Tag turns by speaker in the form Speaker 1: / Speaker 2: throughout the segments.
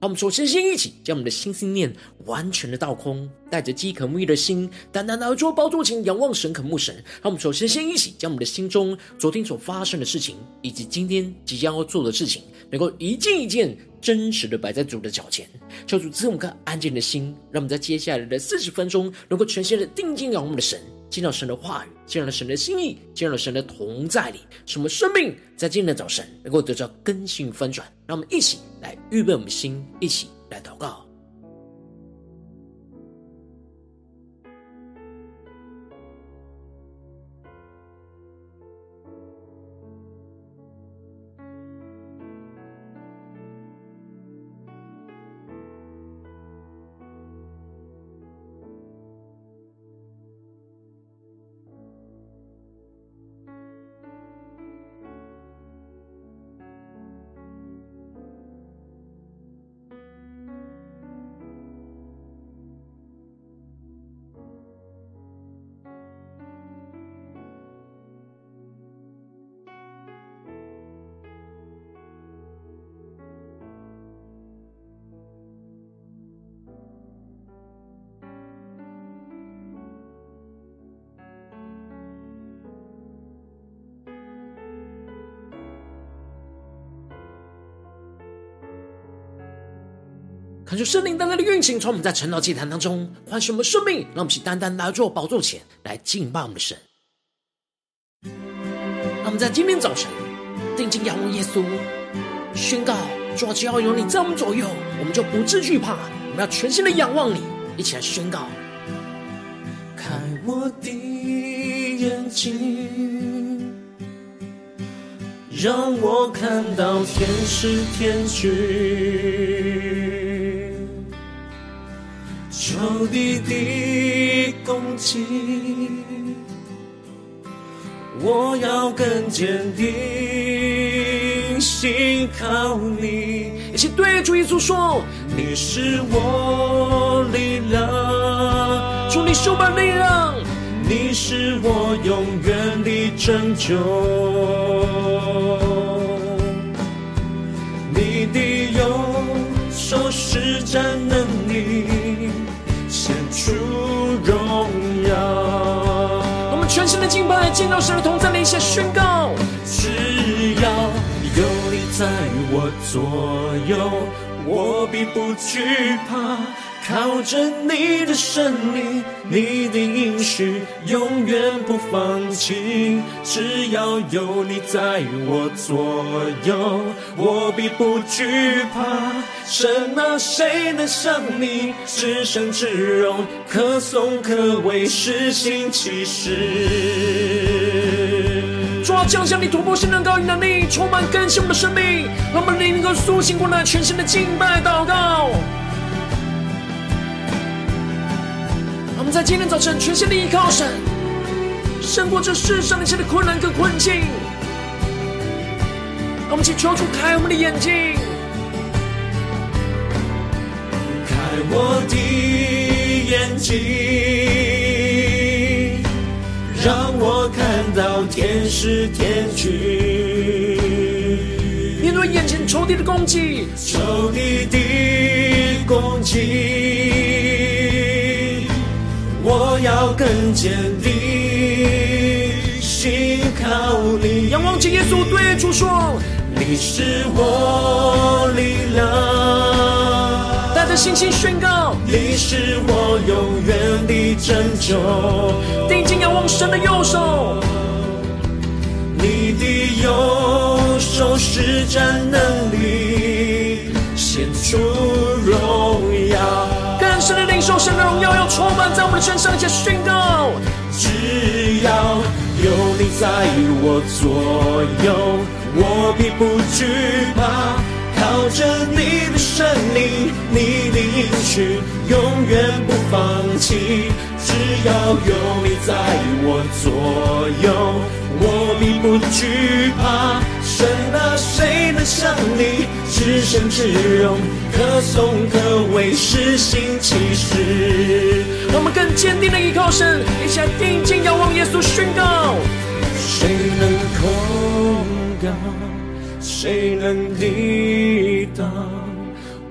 Speaker 1: 让我们首先先一起将我们的心思念完全的倒空，带着饥渴慕义的心，单单来到宝座前仰望神、渴慕神。让我们首先先一起将我们的心中昨天所发生的事情，以及今天即将要做的事情，能够一件一件真实的摆在主的脚前，求主赐我们个安静的心，让我们在接下来的四十分钟，能够全心的定睛仰望我们的神。见到神的话语，见到神的心意，见到神的同在里，使我们生命在今天的早晨能够得到更新翻转。让我们一起来预备我们的心，一起来祷告。求圣灵单单的运行，从我们在晨祷祭坛当中唤醒我们生命，让我们起单单来到宝座前来敬拜我们的神。让我们在今天早晨定睛仰望耶稣，宣告：主，只要有你在我们左右，我们就不致惧怕。我们要全心的仰望你，一起来宣告：
Speaker 2: 开我的眼睛，让我看到天使天军。仇敌的攻击，我要更坚定，信靠你。
Speaker 1: 一起对主耶稣说：
Speaker 2: 你是我力量，
Speaker 1: 主你是我力量，
Speaker 2: 你是我永远的拯救，你的右手施展能
Speaker 1: 拜，见到神的同在，一起宣告：
Speaker 2: 只要有你在我左右，我并不惧怕。靠着你的胜利，你的应许永远不放弃。只要有你在我左右，我必不惧怕。神啊，谁能像你？至圣至荣，可颂可畏，施行奇事。
Speaker 1: 主啊，降下你突破性能高与能力，充满更新我们的生命，让我们灵能够苏醒过来，全新的敬拜祷告。我们在今天早晨全心的依靠神，胜过这世上一切的困难跟困境。让我们请求主开我们的眼睛，
Speaker 2: 开我的眼睛，让我看到天使天军。
Speaker 1: 面对眼前仇敌的攻击，
Speaker 2: 仇敌的攻击。我要更坚定，信靠你。
Speaker 1: 仰望着耶稣，对主说：
Speaker 2: 你是我力量。
Speaker 1: 带着信心宣告：
Speaker 2: 你是我永远的拯救。
Speaker 1: 定睛仰望神的右手，
Speaker 2: 你的右手施展能力，显出荣。
Speaker 1: 神的领受，神的荣耀要充满在我们的身上，且宣告：
Speaker 2: 只要有你在我左右，我必不惧怕。靠着你的圣灵，你的应许永远不放弃。只要有你在我左右，我并不惧怕。神啊，谁能像你？至圣至荣，可颂可畏，施行奇事。
Speaker 1: 我们更坚定的依靠神，一起来定睛仰望耶稣，宣告：
Speaker 2: 谁能控告？谁能抵挡？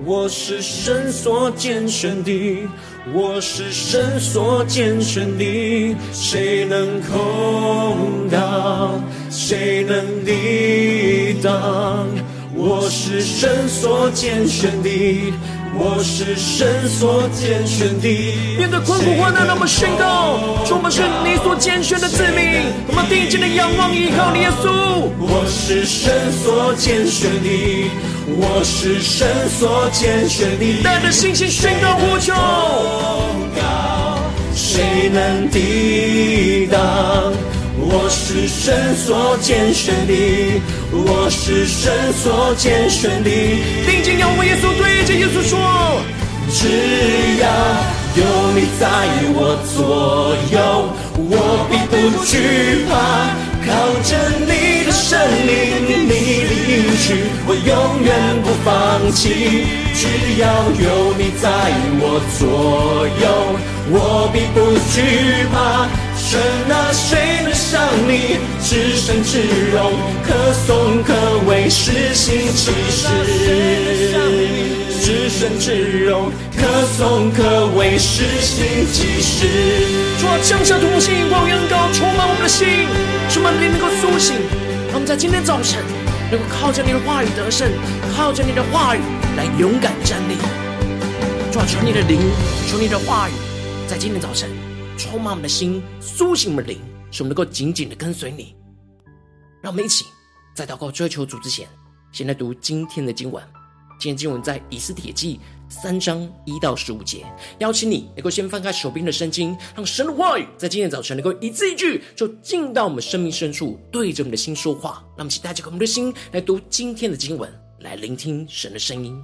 Speaker 2: 我是神所拣选的，我是神所拣选的，谁能空挡？谁能抵挡？我是神所拣选的。我是神所拣选的。
Speaker 1: 面对困苦患难，让我们宣告：主，我们是你所拣选的子民。我们定睛的仰望，依靠你耶稣。
Speaker 2: 我是神所拣选的，我是神所拣选的。
Speaker 1: 带着信心宣告呼求，
Speaker 2: 谁能抵挡？我是神所拣选的，我是神所拣选的。
Speaker 1: 定睛仰望耶稣，对着耶稣说：
Speaker 2: 只要有你在我左右，我必不惧怕。靠着你的圣灵，你的应许，我永远不放弃。只要有你在我左右，我必不惧怕。神啊，谁你？至圣至荣，可颂可畏，施行奇事。至圣至荣，可颂可畏，施行奇事。
Speaker 1: 主啊，降下同心，光恩膏充满我们的心，使我们灵能够苏醒。让我们在今天早晨能够靠着你的话语得胜，靠着你的话语来勇敢站立。主啊，求你的灵，求你的话语，在今天早晨。充满我们的心，苏醒我们的灵，使我们能够紧紧的跟随你。让我们一起在祷告追求主之前，先来读今天的经文。今天经文在以斯帖记三章一到十五节。邀请你能够先翻开手边的圣经，让神的话语在今天早晨能够一字一句，就进到我们生命深处，对着我们的心说话。让我们一起带着我们的心来读今天的经文，来聆听神的声音。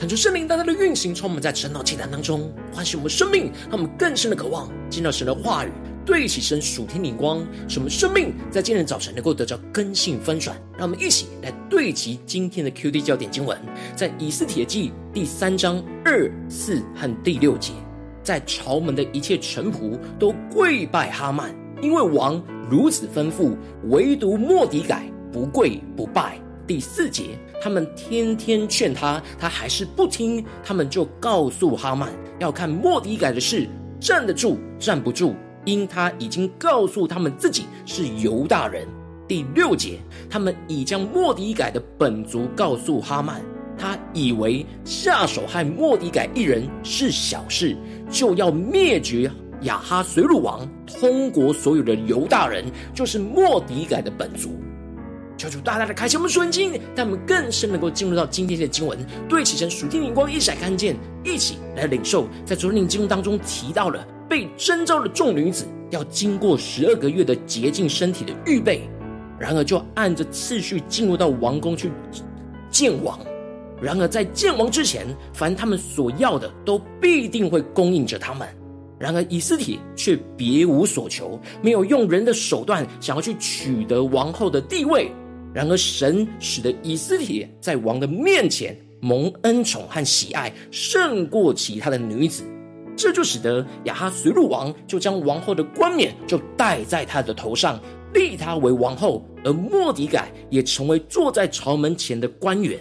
Speaker 1: 恳求圣灵大大的运行，充满在晨祷祭坛当中，唤醒我们生命，让我们更深的渴望见到神的话语，对齐神属天灵光，使我们生命在今天早晨能够得到根性翻转。让我们一起来对齐今天的 QD 焦点经文，在以斯帖记第三章二、四和第六节，在朝门的一切臣仆都跪拜哈曼，因为王如此吩咐，唯独莫底改不跪不拜。第四节，他们天天劝他，他还是不听。他们就告诉哈曼，要看莫底改的事站得住站不住，因他已经告诉他们自己是犹大人。第六节，他们已将末底改的本族告诉哈曼，他以为下手害莫底改一人是小事，就要灭绝亚哈随鲁王通国所有的犹大人，就是莫底改的本族。求主大大的开启我们属灵经，让我们更深能够进入到今天的经文，对齐神属天灵光一闪看见，一起来领受。在昨天的经文当中提到了被征召的众女子要经过十二个月的洁净身体的预备，然而就按着次序进入到王宫去见王。然而在见王之前，凡他们所要的都必定会供应着他们。然而以斯帖却别无所求，没有用人的手段想要去取得王后的地位。然而，神使得以斯帖在王的面前蒙恩宠和喜爱，胜过其他的女子。这就使得亚哈随鲁王就将王后的冠冕就戴在她的头上，立她为王后。而莫迪改也成为坐在朝门前的官员。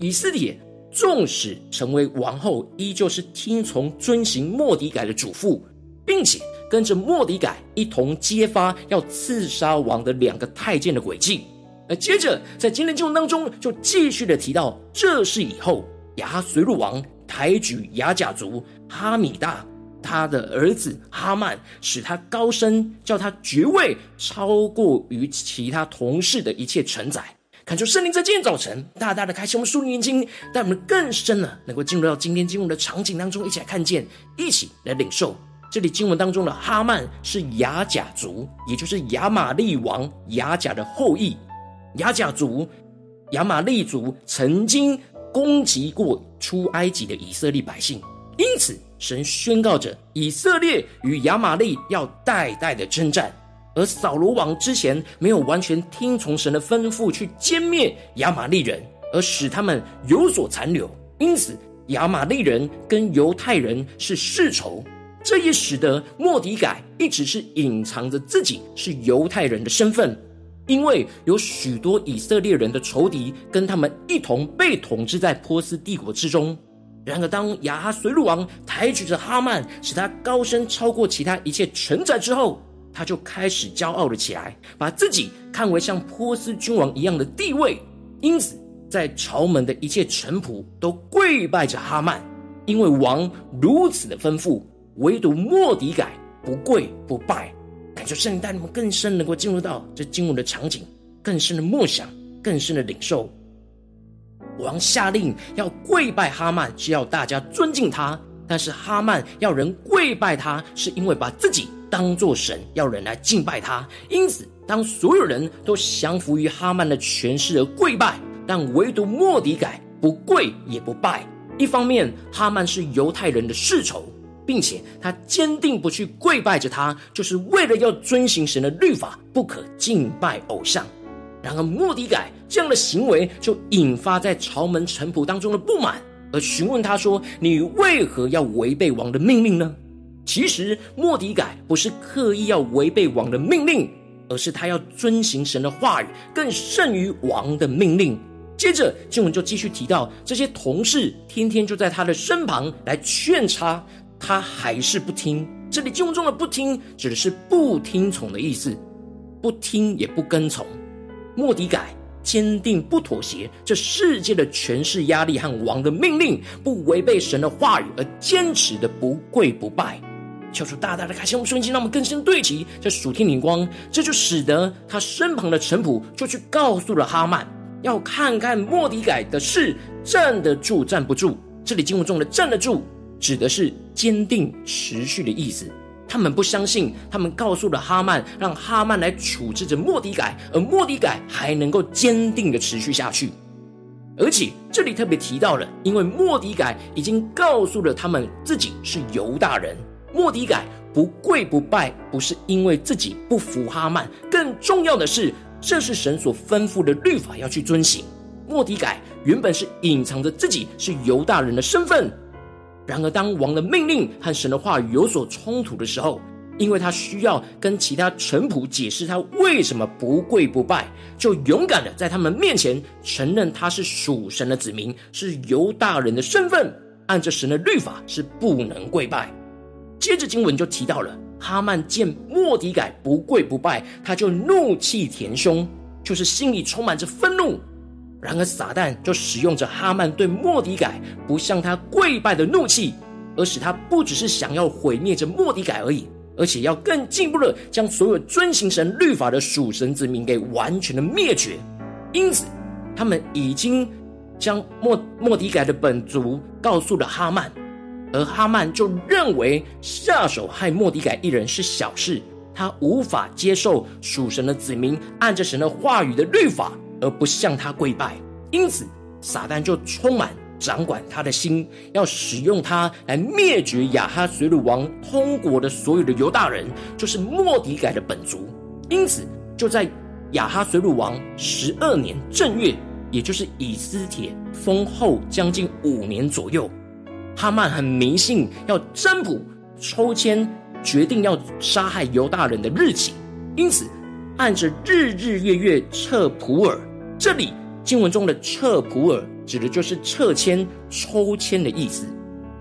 Speaker 1: 以斯帖纵使成为王后，依旧是听从遵行莫迪改的嘱咐，并且跟着莫迪改一同揭发要刺杀王的两个太监的诡计。而接着，在今天经文当中，就继续的提到，这是以后，亚哈随鲁王抬举亚甲族哈米大，他的儿子哈曼，使他高升，叫他爵位超过于其他同事的一切臣宰。看出圣灵在今天早晨，大大的开启我们属灵眼睛，带我们更深的能够进入到今天经文的场景当中，一起来看见，一起来领受。这里经文当中的哈曼是亚甲族，也就是亚玛力王亚甲的后裔。亚甲族、亚玛利族曾经攻击过出埃及的以色列百姓，因此神宣告着以色列与亚玛利要代代的征战。而扫罗王之前没有完全听从神的吩咐去歼灭亚玛利人，而使他们有所残留，因此亚玛利人跟犹太人是世仇。这也使得莫迪改一直是隐藏着自己是犹太人的身份。因为有许多以色列人的仇敌跟他们一同被统治在波斯帝国之中。然而，当亚哈随鲁王抬举着哈曼，使他高升超过其他一切臣宰之后，他就开始骄傲了起来，把自己看为像波斯君王一样的地位。因此，在朝门的一切臣仆都跪拜着哈曼，因为王如此的吩咐，唯独莫迪改不跪不拜。就圣灵带你们更深能够进入到这经文的场景，更深的默想，更深的领受。王下令要跪拜哈曼，是要大家尊敬他；但是哈曼要人跪拜他，是因为把自己当作神，要人来敬拜他。因此，当所有人都降服于哈曼的权势而跪拜，但唯独末底改不跪也不拜。一方面，哈曼是犹太人的世仇。并且他坚定不去跪拜着他，就是为了要遵行神的律法，不可敬拜偶像。然而莫底改这样的行为，就引发在朝门臣仆当中的不满，而询问他说：“你为何要违背王的命令呢？”其实末底改不是刻意要违背王的命令，而是他要遵行神的话语，更胜于王的命令。接着经文就继续提到，这些同事天天就在他的身旁来劝他。他还是不听。这里经文中的“不听”指的是不听从的意思，不听也不跟从。莫迪改坚定不妥协这世界的权势压力和王的命令，不违背神的话语，而坚持的不跪不拜。求主大大的开启我们瞬间，让我们更深对齐这属天灵光。这就使得他身旁的臣仆就去告诉了哈曼，要看看莫迪改的事站得住站不住。这里经文中的“站得住”。指的是坚定持续的意思。他们不相信，他们告诉了哈曼，让哈曼来处置着末底改，而莫底改还能够坚定的持续下去。而且这里特别提到了，因为末底改已经告诉了他们自己是犹大人。莫底改不跪不拜，不是因为自己不服哈曼，更重要的是，这是神所吩咐的律法要去遵行。莫底改原本是隐藏着自己是犹大人的身份，然而当王的命令和神的话语有所冲突的时候，因为他需要跟其他臣仆解释他为什么不跪不拜，就勇敢的在他们面前承认他是属神的子民，是犹大人的身份，按着神的律法是不能跪拜。接着经文就提到了哈曼见莫迪改不跪不拜，他就怒气填胸，就是心里充满着愤怒。然而撒旦就使用着哈曼对莫迪改不向他跪拜的怒气，而使他不只是想要毁灭着莫迪改而已。而且要更进一步的将所有遵行神律法的属神子民给完全的灭绝，因此他们已经将莫莫迪改的本族告诉了哈曼，而哈曼就认为下手害莫迪改一人是小事，他无法接受属神的子民按着神的话语的律法而不向他跪拜，因此撒旦就充满。掌管他的心，要使用他来灭绝亚哈随鲁王通国的所有的犹大人，就是末底改的本族。因此，就在亚哈随鲁王十二年正月，也就是以斯帖封后将近五年左右，哈曼很迷信，要占卜抽签决定要杀害犹大人的日期。因此，按着日日月月测卜珥，这里经文中的测卜珥。指的就是撤签、抽签的意思，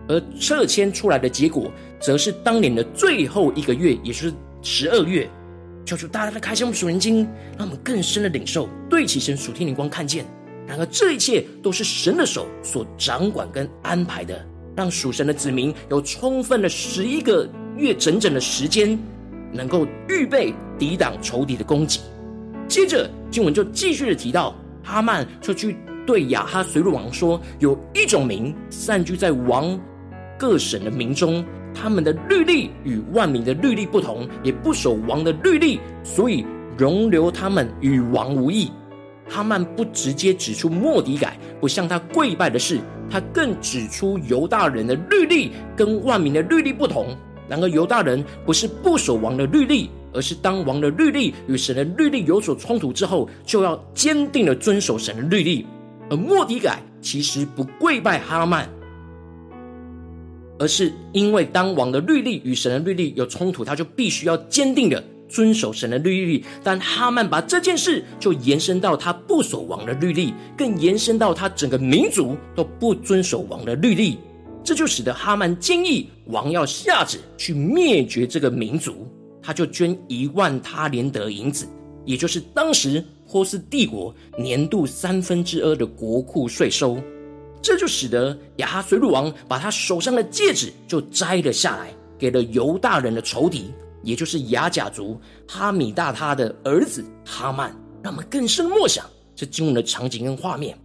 Speaker 1: 而撤签出来的结果，则是当年的最后一个月，也就是十二月。求求大家的开箱属灵经，让我们更深的领受，对齐神属天灵光看见。然而，这一切都是神的手所掌管跟安排的，让属神的子民有充分的十一个月整整的时间，能够预备抵挡仇敌的攻击。接着经文就继续的提到，哈曼就去。对亚哈随鲁王说：“有一种民散居在王各省的民中，他们的律例与万民的律例不同，也不守王的律例，所以容留他们与王无益。”哈曼不直接指出莫底改不向他跪拜的事，他更指出犹大人的律例跟万民的律例不同。然而犹大人不是不守王的律例，而是当王的律例与神的律例有所冲突之后，就要坚定的遵守神的律例。而莫底改其实不跪拜哈曼，而是因为当王的律例与神的律例有冲突，他就必须要坚定的遵守神的律例。但哈曼把这件事就延伸到他不守王的律例，更延伸到他整个民族都不遵守王的律例，这就使得哈曼建议王要下旨去灭绝这个民族，他就捐一万他连得银子，也就是当时。波斯帝国年度三分之二的国库税收，这就使得亚哈随鲁王把他手上的戒指就摘了下来，给了犹大人的仇敌，也就是亚甲族哈米大他的儿子哈曼。让我们更深默想这经文的场景跟画面。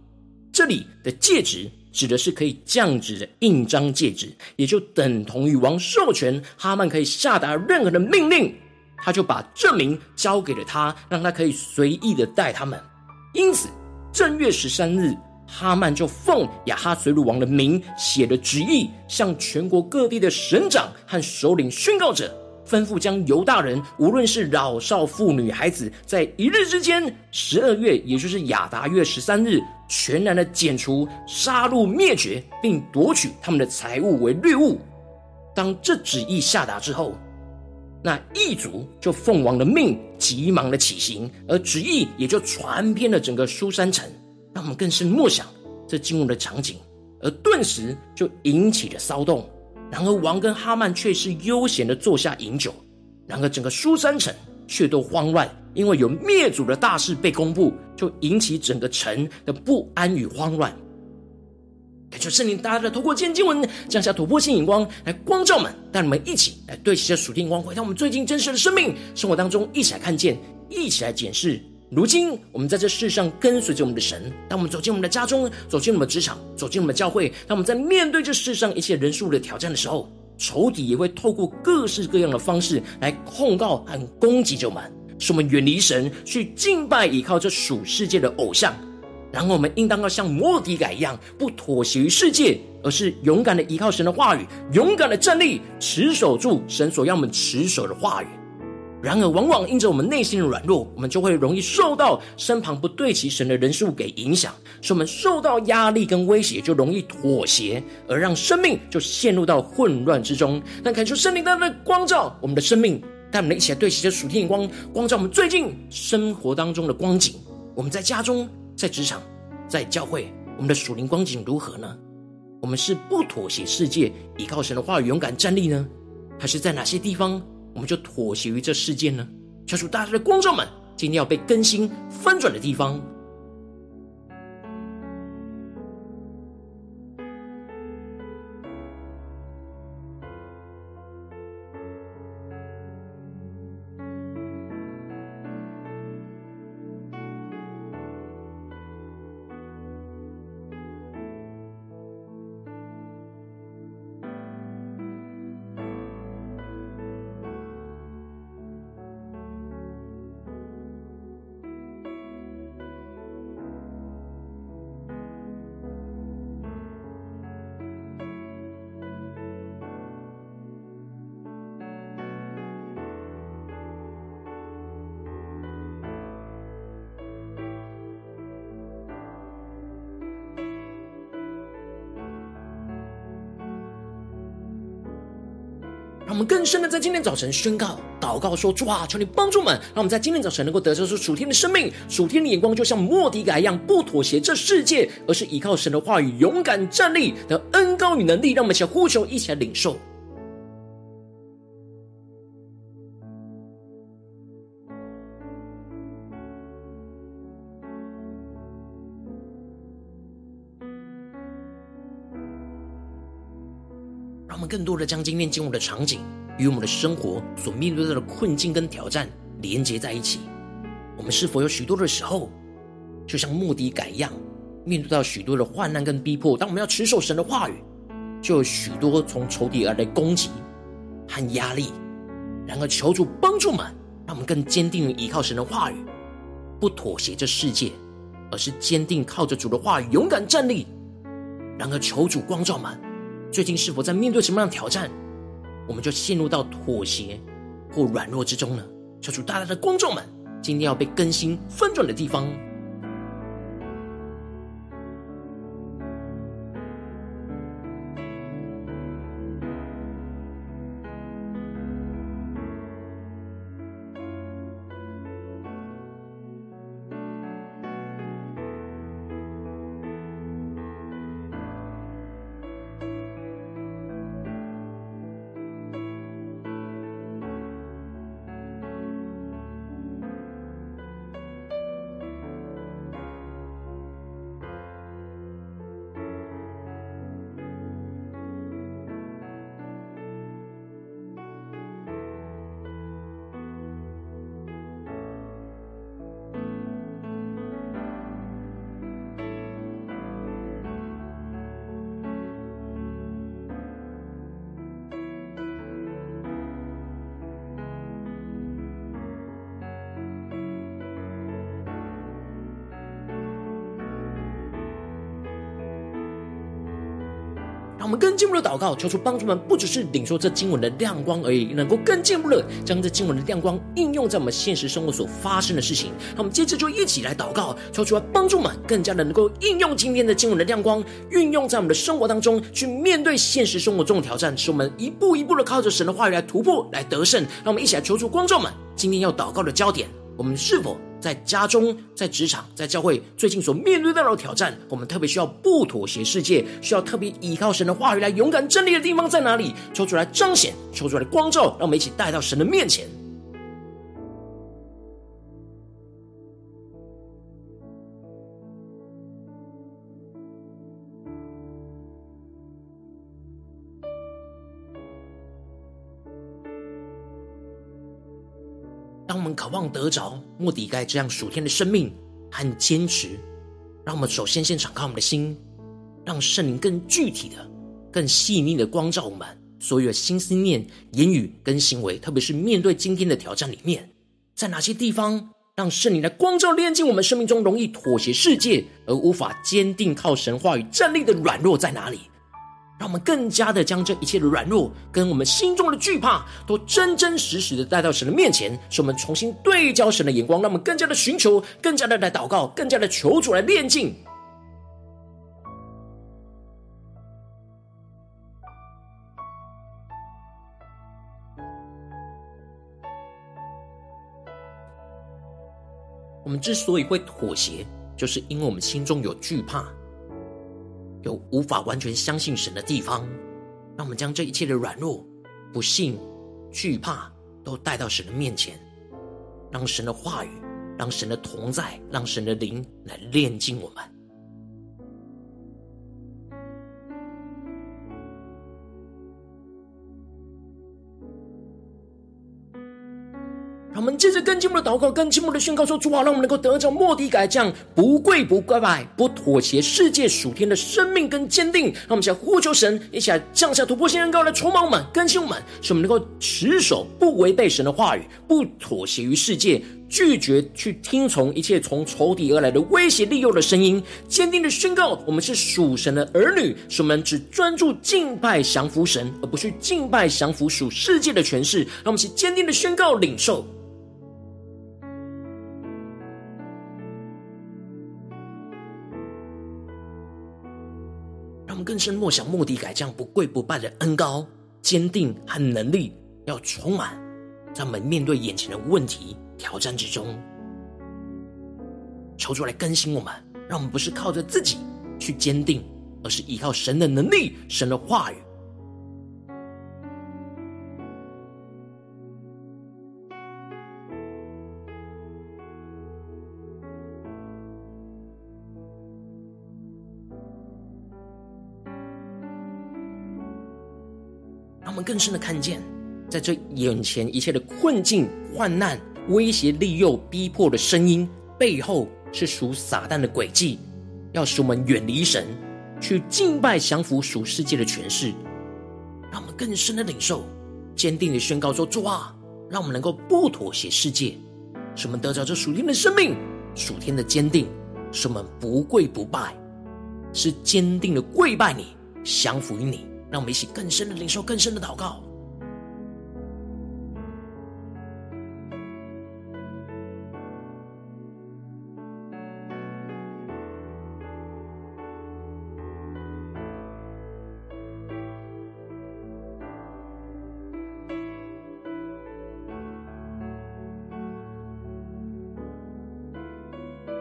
Speaker 1: 这里的戒指指的是可以降旨的印章戒指，也就等同于王授权哈曼可以下达任何的命令。他就把证明交给了他，让他可以随意的带他们。因此，正月十三日，哈曼就奉亚哈随鲁王的名写了旨意，向全国各地的省长和首领宣告着，吩咐将犹大人，无论是老少妇女孩子，在一日之间，十二月，也就是亚达月十三日，全然的剪除、杀戮、灭绝，并夺取他们的财物为掠物。当这旨意下达之后，那异族就奉王的命，急忙的起行，而旨意也就传遍了整个苏珊城，让我们更深默想这经文的场景，而顿时就引起了骚动。然而王跟哈曼却是悠闲的坐下饮酒，然而整个苏珊城却都慌乱，因为有灭族的大事被公布，就引起整个城的不安与慌乱。感谢圣灵大大的透过今天经文降下突破性眼光来光照们，带你们一起来对齐这属天光，回到我们最近真实的生命生活当中，一起来看见，一起来检视。如今我们在这世上跟随着我们的神，当我们走进我们的家中，走进我们的职场，走进我们的教会，当我们在面对这世上一切人数的挑战的时候，仇敌也会透过各式各样的方式来控告和攻击着我们，使我们远离神，去敬拜依靠这属世界的偶像。然后我们应当要像末底改一样，不妥协于世界，而是勇敢的依靠神的话语，勇敢的站立，持守住神所要我们持守的话语。然而，往往因着我们内心的软弱，我们就会容易受到身旁不对齐神的人事物给影响，使我们受到压力跟威胁，就容易妥协，而让生命就陷入到混乱之中。但恳求圣灵当中的光照我们的生命，带我们一起来对齐这属天眼光，光照我们最近生活当中的光景。我们在家中。在职场，在教会，我们的属灵光景如何呢？我们是不妥协世界，依靠神的话语勇敢站立呢？还是在哪些地方，我们就妥协于这世界呢？求主大家的观众们，今天要被更新翻转的地方。让我们更深的在今天早晨宣告、祷告说：主啊，求你帮助我们，让我们在今天早晨能够得着出属天的生命、属天的眼光，就像莫迪改一样，不妥协这世界，而是依靠神的话语，勇敢站立的恩高与能力。让我们一起来呼求，一起来领受。更多的将今天经文的场景与我们的生活所面对到的困境跟挑战连接在一起。我们是否有许多的时候，就像莫迪改一样，面对到许多的患难跟逼迫？当我们要持守神的话语，就有许多从仇敌而来攻击和压力。然而，求主帮助们，让我们更坚定依靠神的话语，不妥协这世界，而是坚定靠着主的话语勇敢站立。然而，求主光照们。最近是否在面对什么样的挑战，我们就陷入到妥协或软弱之中呢？求主大大的观众们，今天要被更新翻转的地方。让我们更进一步的祷告，求主帮助们，不只是领受这经文的亮光而已，能够更进一步的将这经文的亮光应用在我们现实生活所发生的事情。那我们接着就一起来祷告，求主来帮助们，更加的能够应用今天的经文的亮光，运用在我们的生活当中，去面对现实生活中的挑战，使我们一步一步的靠着神的话语来突破、来得胜。让我们一起来求主光照我们，今天要祷告的焦点，我们是否？在家中、在职场、在教会，最近所面对到的挑战，我们特别需要不妥协世界，需要特别依靠神的话语来勇敢站立的地方在哪里？抽出来彰显，抽出来的光照，让我们一起带到神的面前。我们渴望得着莫底改这样属天的生命和坚持，让我们首先先敞开我们的心，让圣灵更具体的、更细腻的光照我们所有的心思念、言语跟行为。特别是面对今天的挑战里面，在哪些地方，让圣灵的光照炼净我们生命中容易妥协世界而无法坚定靠神话语站立的软弱在哪里？让我们更加的将这一切的软弱跟我们心中的惧怕，都真真实实的带到神的面前，使我们重新对焦神的眼光，让我们更加的寻求，更加的来祷告，更加的求主来炼净。我们之所以会妥协，就是因为我们心中有惧怕，有无法完全相信神的地方。让我们将这一切的软弱、不信、惧怕，都带到神的面前，让神的话语、让神的同在、让神的灵来炼净我们。我们接着更进一步的祷告，更进一步的宣告说：“主啊，让我们能够得着末底改这样不跪不跪拜、不妥协世界属天的生命跟坚定。”让我们一起来呼求神，一起来降下突破性恩膏来充满我们、更新我们，使我们能够持守不违背神的话语，不妥协于世界，拒绝去听从一切从仇敌而来的威胁利诱的声音，坚定的宣告我们是属神的儿女，使我们只专注敬拜降服神，而不去敬拜降服属世界的权势。让我们一起坚定的宣告领受。更深默想，目的改这样不跪不拜的恩高、坚定和能力，要充满，让我们面对眼前的问题挑战之中，求主来更新我们，让我们不是靠着自己去坚定，而是依靠神的能力、神的话语。更深的看见，在这眼前一切的困境、患难、威胁、利诱、逼迫的声音背后，是属撒旦的诡计，要使我们远离神，去敬拜降服属世界的权势。让我们更深的领受，坚定的宣告说：主啊，让我们能够不妥协世界，使我们得着这属天的生命、属天的坚定，使我们不跪不拜，是坚定的跪拜你，降服于你。让我们一起更深的领受，更深的祷告。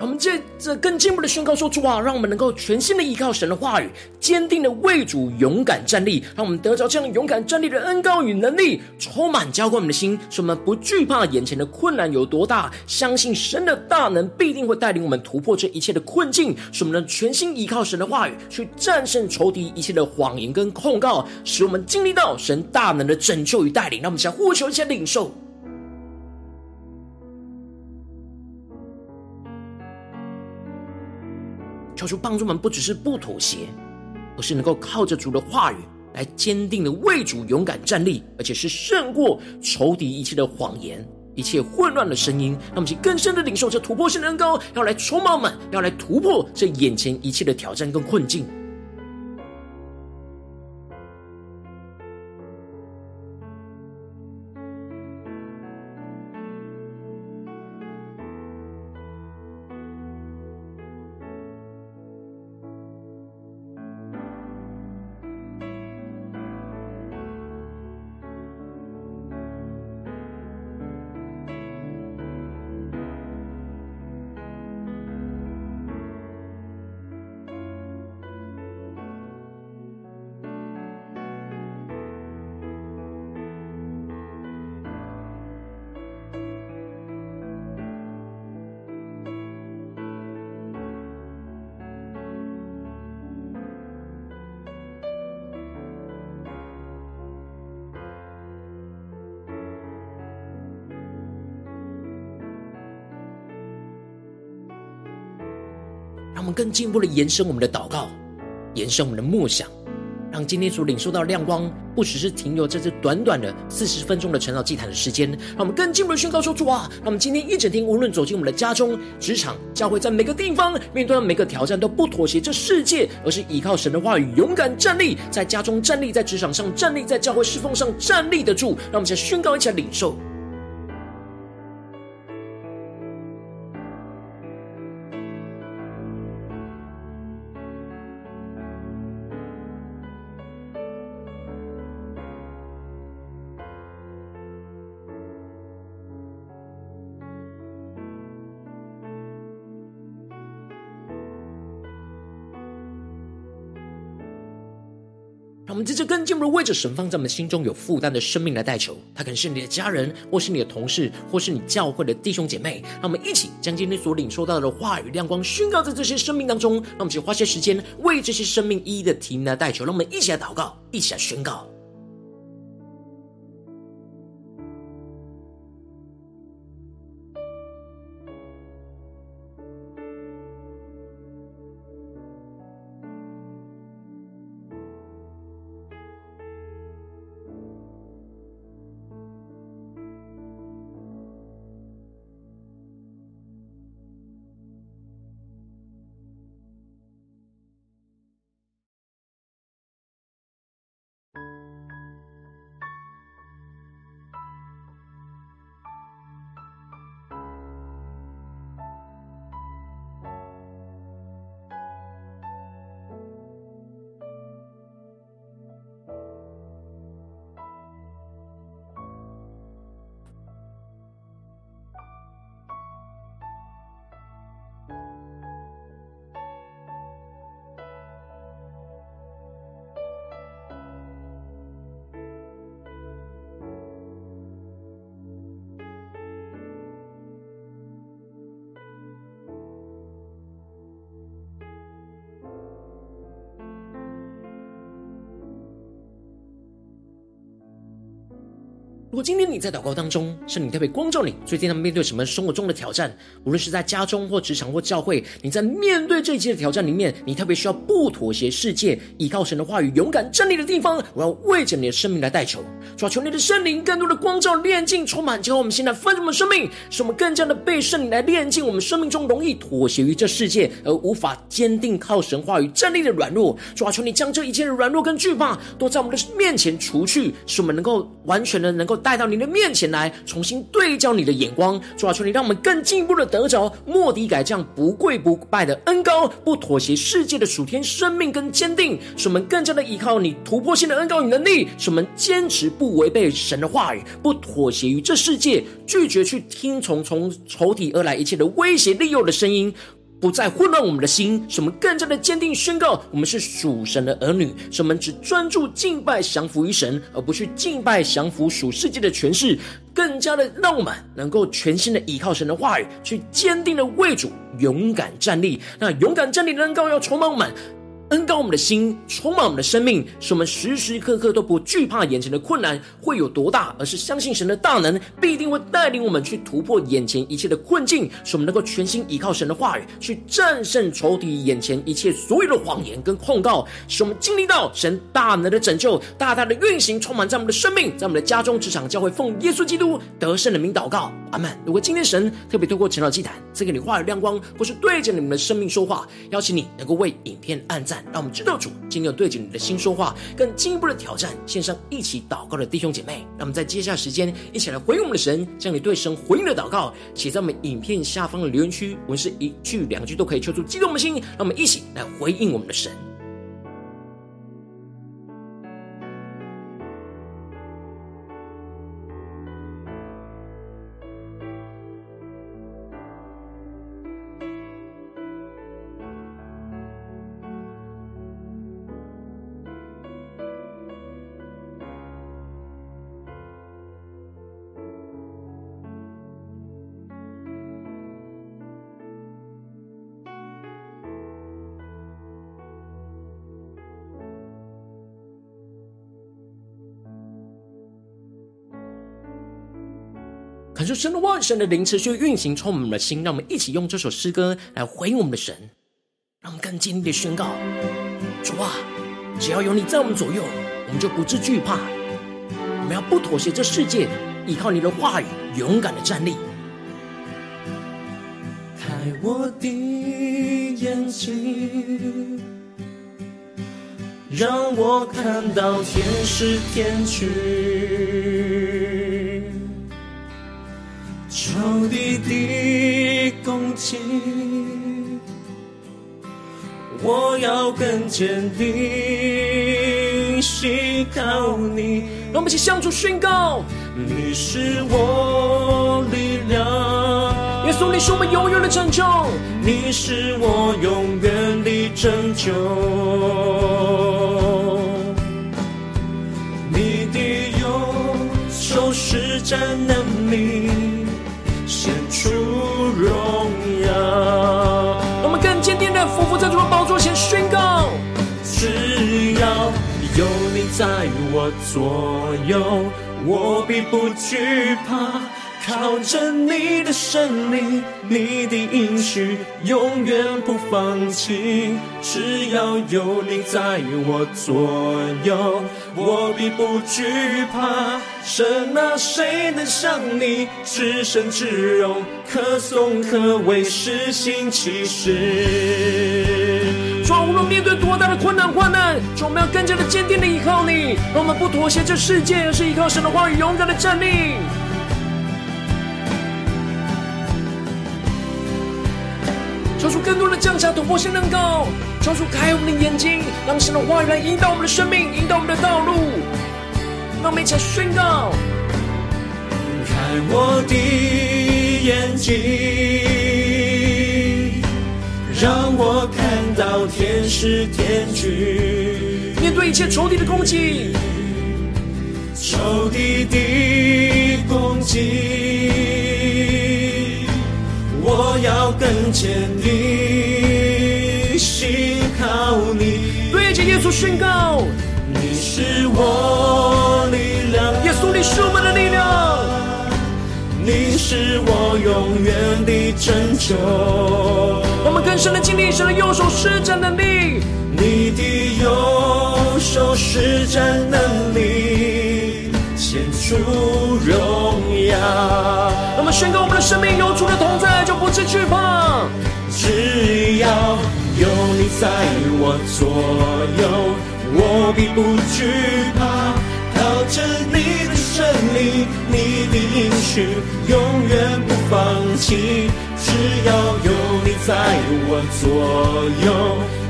Speaker 1: 我们借着更进一步的宣告说：“主啊，让我们能够全心的依靠神的话语，坚定的为主勇敢站立。让我们得着这样勇敢站立的恩膏与能力，充满浇灌我们的心，使我们不惧怕眼前的困难有多大，相信神的大能必定会带领我们突破这一切的困境。使我们能全心依靠神的话语，去战胜仇敌一切的谎言跟控告，使我们经历到神大能的拯救与带领。让我们想呼求一下领受。”主帮助们，不只是不妥协，而是能够靠着主的话语来坚定的为主勇敢站立，而且是胜过仇敌一切的谎言、一切混乱的声音。让我们去更深的领受这突破性的恩膏，要来充满我们，要来突破这眼前一切的挑战跟困境。们更进一步的延伸我们的祷告，延伸我们的默想，让今天所领受到亮光，不只是停留在这短短的四十分钟的晨祷祭坛的时间，让我们更进一步的宣告说：主啊，让我们今天一整天，无论走进我们的家中、职场、教会，在每个地方面对每个挑战，都不妥协这世界，而是依靠神的话语，勇敢站立，在家中站立，在职场上站立，在教会侍奉上站立得住。让我们先宣告，一起来领受。我们在这跟进不如为着神放在我们心中有负担的生命来代求，他可能是你的家人，或是你的同事，或是你教会的弟兄姐妹。让我们一起将今天所领受到的话语亮光宣告在这些生命当中。让我们就花些时间为这些生命一一的提名来代求。让我们一起来祷告，一起来宣告。如果今天你在祷告当中，圣灵特别光照你，最近他们面对什么生活中的挑战？无论是在家中或职场或教会，你在面对这一切的挑战里面，你特别需要不妥协世界，依靠神的话语，勇敢站立的地方，我要为着你的生命来代求。主啊，求你的圣灵更多的光照、炼净、充满，教我们现在丰盛的生命，使我们更加的被圣灵来炼净我们生命中容易妥协于这世界而无法坚定靠神话语站立的软弱。主啊，求你将这一切的软弱跟惧怕都在我们的面前除去，使我们能够完全的能够。带到你的面前来，重新对焦你的眼光，主啊，求你让我们更进一步的得着末底改这样不跪不拜的恩膏，不妥协世界的属天生命跟坚定，使我们更加的依靠你突破性的恩膏与能力，使我们坚持不违背神的话语，不妥协于这世界，拒绝去听从从仇敌而来一切的威胁利诱的声音。不再混乱我们的心，使我们更加的坚定宣告，我们是属神的儿女，使我们只专注敬拜降服于神，而不去敬拜降服属世界的权势，更加的让我们能够全心的依靠神的话语，去坚定的为主勇敢站立。那勇敢站立的恩膏要充满我们。恩膏我们的心，充满我们的生命，使我们时时刻刻都不惧怕眼前的困难会有多大，而是相信神的大能必定会带领我们去突破眼前一切的困境，使我们能够全心依靠神的话语，去战胜仇敌眼前一切所有的谎言跟控告，使我们经历到神大能的拯救，大大的运行，充满在我们的生命，在我们的家中、职场、教会，奉耶稣基督得胜的名祷告，阿门。如果今天神特别透过晨祷祭坛赐给你话语亮光，或是对着你们的生命说话，邀请你能够为影片按赞。让我们知道主今天要对着你的心说话，更进一步的挑战，线上一起祷告的弟兄姐妹，让我们在接下来时间一起来回应我们的神，将你对神回应的祷告写在我们影片下方的留言区，我们是一句两句都可以抽出激动的心，让我们一起来回应我们的神。神的万神的灵持续运行，充满我们的心。让我们一起用这首诗歌来回应我们的神，让我们更坚定的宣告：主啊，只要有你在我们左右，我们就不致惧怕。我们要不妥协这世界，依靠你的话语，勇敢的站立。
Speaker 2: 开我的眼睛，让我看到天使天军，仇敌的攻击。我要更坚定，信靠你。
Speaker 1: 让我们一起向主宣告：
Speaker 2: 你是我力量，
Speaker 1: 耶稣，你是我们永远的拯救，
Speaker 2: 你是我永远的拯救。你的右手施展能力，
Speaker 1: 在主的宝座前宣告：
Speaker 2: 只要有你在我左右，我必不惧怕。靠着你的胜利，你的应许永远不放弃。只要有你在我左右，我必不惧怕。神啊，谁能像你至圣至荣，可颂可畏，施行奇事。
Speaker 1: 主啊，无论面对多大的困难患难，主，我们要更加的坚定的依靠你，让我们不妥协这世界，而是依靠神的话语，勇敢的站立。求出更多的降下突破性能高，求主开我们的眼睛，让神的话语来引导我们的生命，引导我们的道路。让我们一起来宣告：
Speaker 2: 开我的眼睛，让我看到天使天军。
Speaker 1: 面对一切仇敌的攻击，
Speaker 2: 仇敌的攻击。我要更坚定，信靠你。
Speaker 1: 对着耶稣宣告，
Speaker 2: 你是我力量。
Speaker 1: 耶稣，你是我们的力量。
Speaker 2: 你是我永远的拯救。
Speaker 1: 我们更深的经历神的右手施展能力。
Speaker 2: 你的右手施展能力，显出荣耀。
Speaker 1: 那么宣告我们的生命有主的同在，就不致惧怕。
Speaker 2: 只要有你在我左右，我必不惧怕。靠着你的胜利，你的应许永远不放弃。只要有你在我左右，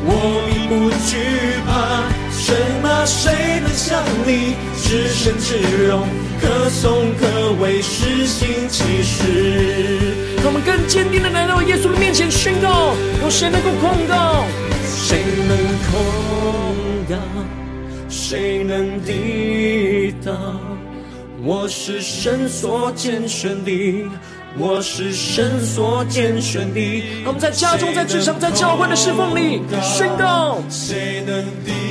Speaker 2: 我必不惧怕。神啊，谁能像你至圣至荣？可颂可畏，施行奇事。
Speaker 1: 让我们更坚定的来到耶稣的面前宣告：有谁能够控告？
Speaker 2: 谁能控告？谁能抵挡？我是神所拣选的，我是神所拣选的。
Speaker 1: 让我们在家中、在职场、在教会的侍奉里宣告：
Speaker 2: 谁能抵？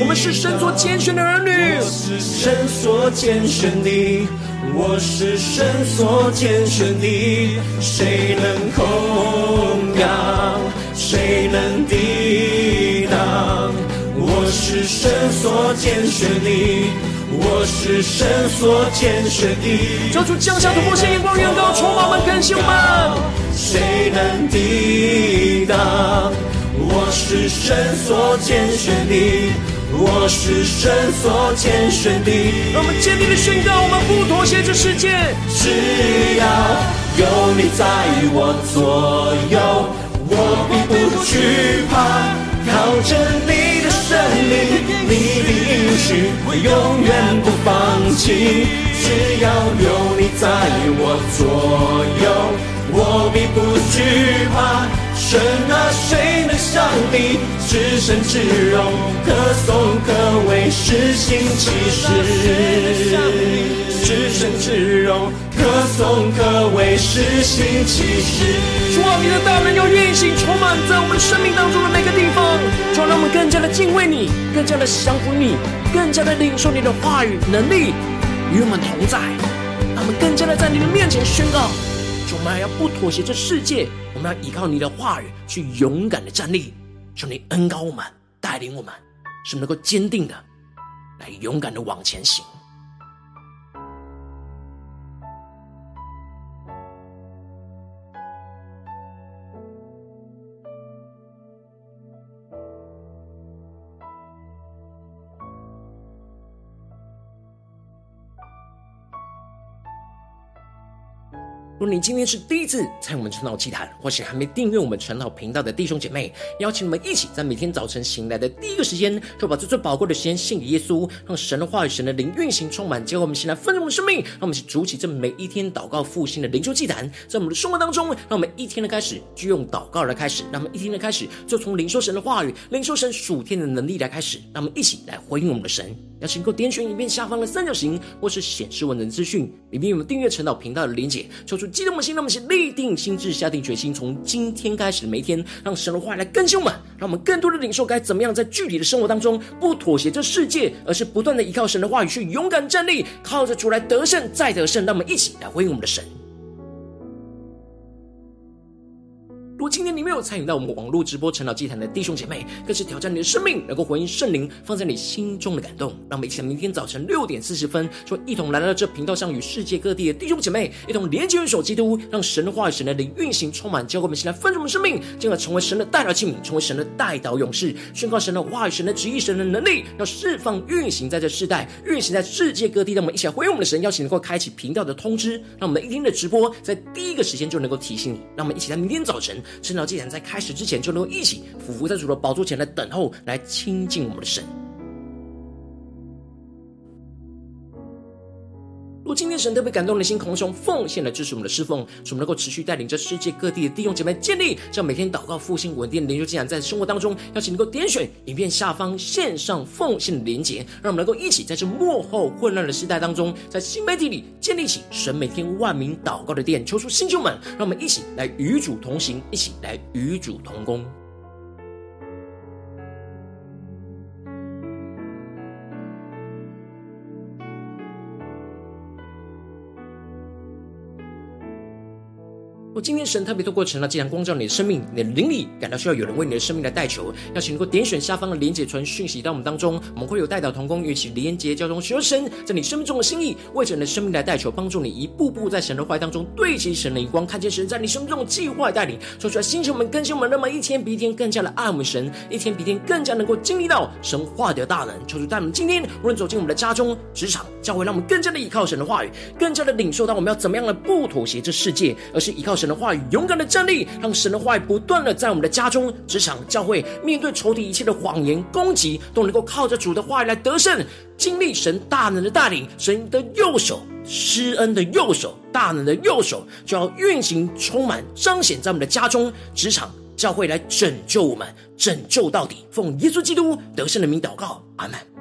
Speaker 1: 我们是神所拣选的儿女，
Speaker 2: 我是神所拣选的，我是神所拣选的，谁能控告？谁能抵挡？我是神所拣选的，我是神所拣选的。
Speaker 1: 求主降下突破性眼光，远高充满我们，更新我们。
Speaker 2: 谁能抵挡？我是神所拣选的。我是神所拣选的，
Speaker 1: 让我们坚定的宣告：我们不妥协这世界。
Speaker 2: 只要有你在我左右，我必不惧怕。靠着你的胜利，你的应许，我永远不放弃。只要有你在我左右，我必不惧怕。神啊，谁能像你至圣至荣，可颂可畏，施行奇事。至圣至荣，可颂可畏，施行奇事。
Speaker 1: 主啊，你的大能要运行，充满在我们生命当中的每个地方。主啊，让我们更加的敬畏你，更加的降服你，更加的领受你的话语能力与我们同在。让我们更加的在你的面前宣告。我们还要不妥协这世界，我们要依靠你的话语去勇敢的站立。求你恩高我们，带领我们，使我们能够坚定的来勇敢的往前行。如果你今天是第一次参与我们晨祷祭坛，或是还没订阅我们晨祷频道的弟兄姐妹，邀请你们一起在每天早晨醒来的第一个时间，就把这最宝贵的时间献给耶稣，让神的话语、神的灵运行充满，结果我们现在丰盛的生命，让我们一起筑起这每一天祷告复兴的灵修祭坛，在我们的生活当中，让我们一天的开始就用祷告来开始，让我们一天的开始就从领受神的话语、领受神属天的能力来开始，让我们一起来回应我们的神。邀请各位点选影片下方的三角形，或是显示文字资讯，里面有订阅陈导频道的连结，抽出激动的心，让我们立定心志，下定决心，从今天开始的每一天，让神的话来更新我们，让我们更多的领受该怎么样在具体的生活当中不妥协这世界，而是不断的依靠神的话语去勇敢站立，靠着主来得胜再得胜。让我们一起来回应我们的神。如果今天你没有参与到我们网络直播晨祷祭坛的弟兄姐妹，更是挑战你的生命，能够回应圣灵放在你心中的感动。让我们一起在明天早晨六点四十分，说一同来到这频道上，与世界各地的弟兄姐妹一同连接、元首基督，让神的话语、神的灵运行充满，教会我们现在丰盛的生命，进而成为神的代祷器皿，成为神的代祷勇士，宣告神的话语、神的旨意、神的能力，要释放运行在这世代，运行在世界各地。让我们一起来回应我们的神，邀请能够开启频道的通知，让我们一天的直播在第一个时间就能够提醒你。让我们一起在明天早晨。圣道，既然在开始之前，就能够一起俯伏在主的宝座前来等候，来亲近我们的神。如果今天神特别感动的心，空中奉献来支持我们的侍奉，使我们能够持续带领着世界各地的弟兄姐妹建立这样每天祷告复兴稳定的灵修祭坛，在生活当中，邀请能够点选影片下方线上奉献的连结，让我们能够一起在这幕后混乱的时代当中，在新媒体里建立起神每天万名祷告的殿，求出星球们，让我们一起来与主同行，一起来与主同工。今天神特别透过晨祷祭坛光照你的生命，你的灵里感到需要有人为你的生命来代求，邀请能够点选下方的连结传讯息到我们当中，我们会有代祷同工与其连结交通，寻求神在你生命中的心意，为着你的生命来代求，帮助你一步步在神的话语当中对齐神的眼光，看见神在你生命中的计划带领，说出来星球们更新我们，那么一天比一天更加的爱我们神，一天比一天更加能够经历到神话的大能。求主带我们今天无论走进我们的家中、职场、教会，让我们更加的依靠神的话语，更加的领受到我们要怎么样的不妥协这世界，而是依靠神的话语，勇敢的站立，让神的话语不断的在我们的家中、职场、教会，面对仇敌一切的谎言攻击，都能够靠着主的话语来得胜，经历神大能的带领，神的右手施恩的右手，大能的右手就要运行充满彰显在我们的家中、职场、教会来拯救我们，拯救到底。奉耶稣基督得胜的名祷告，阿门。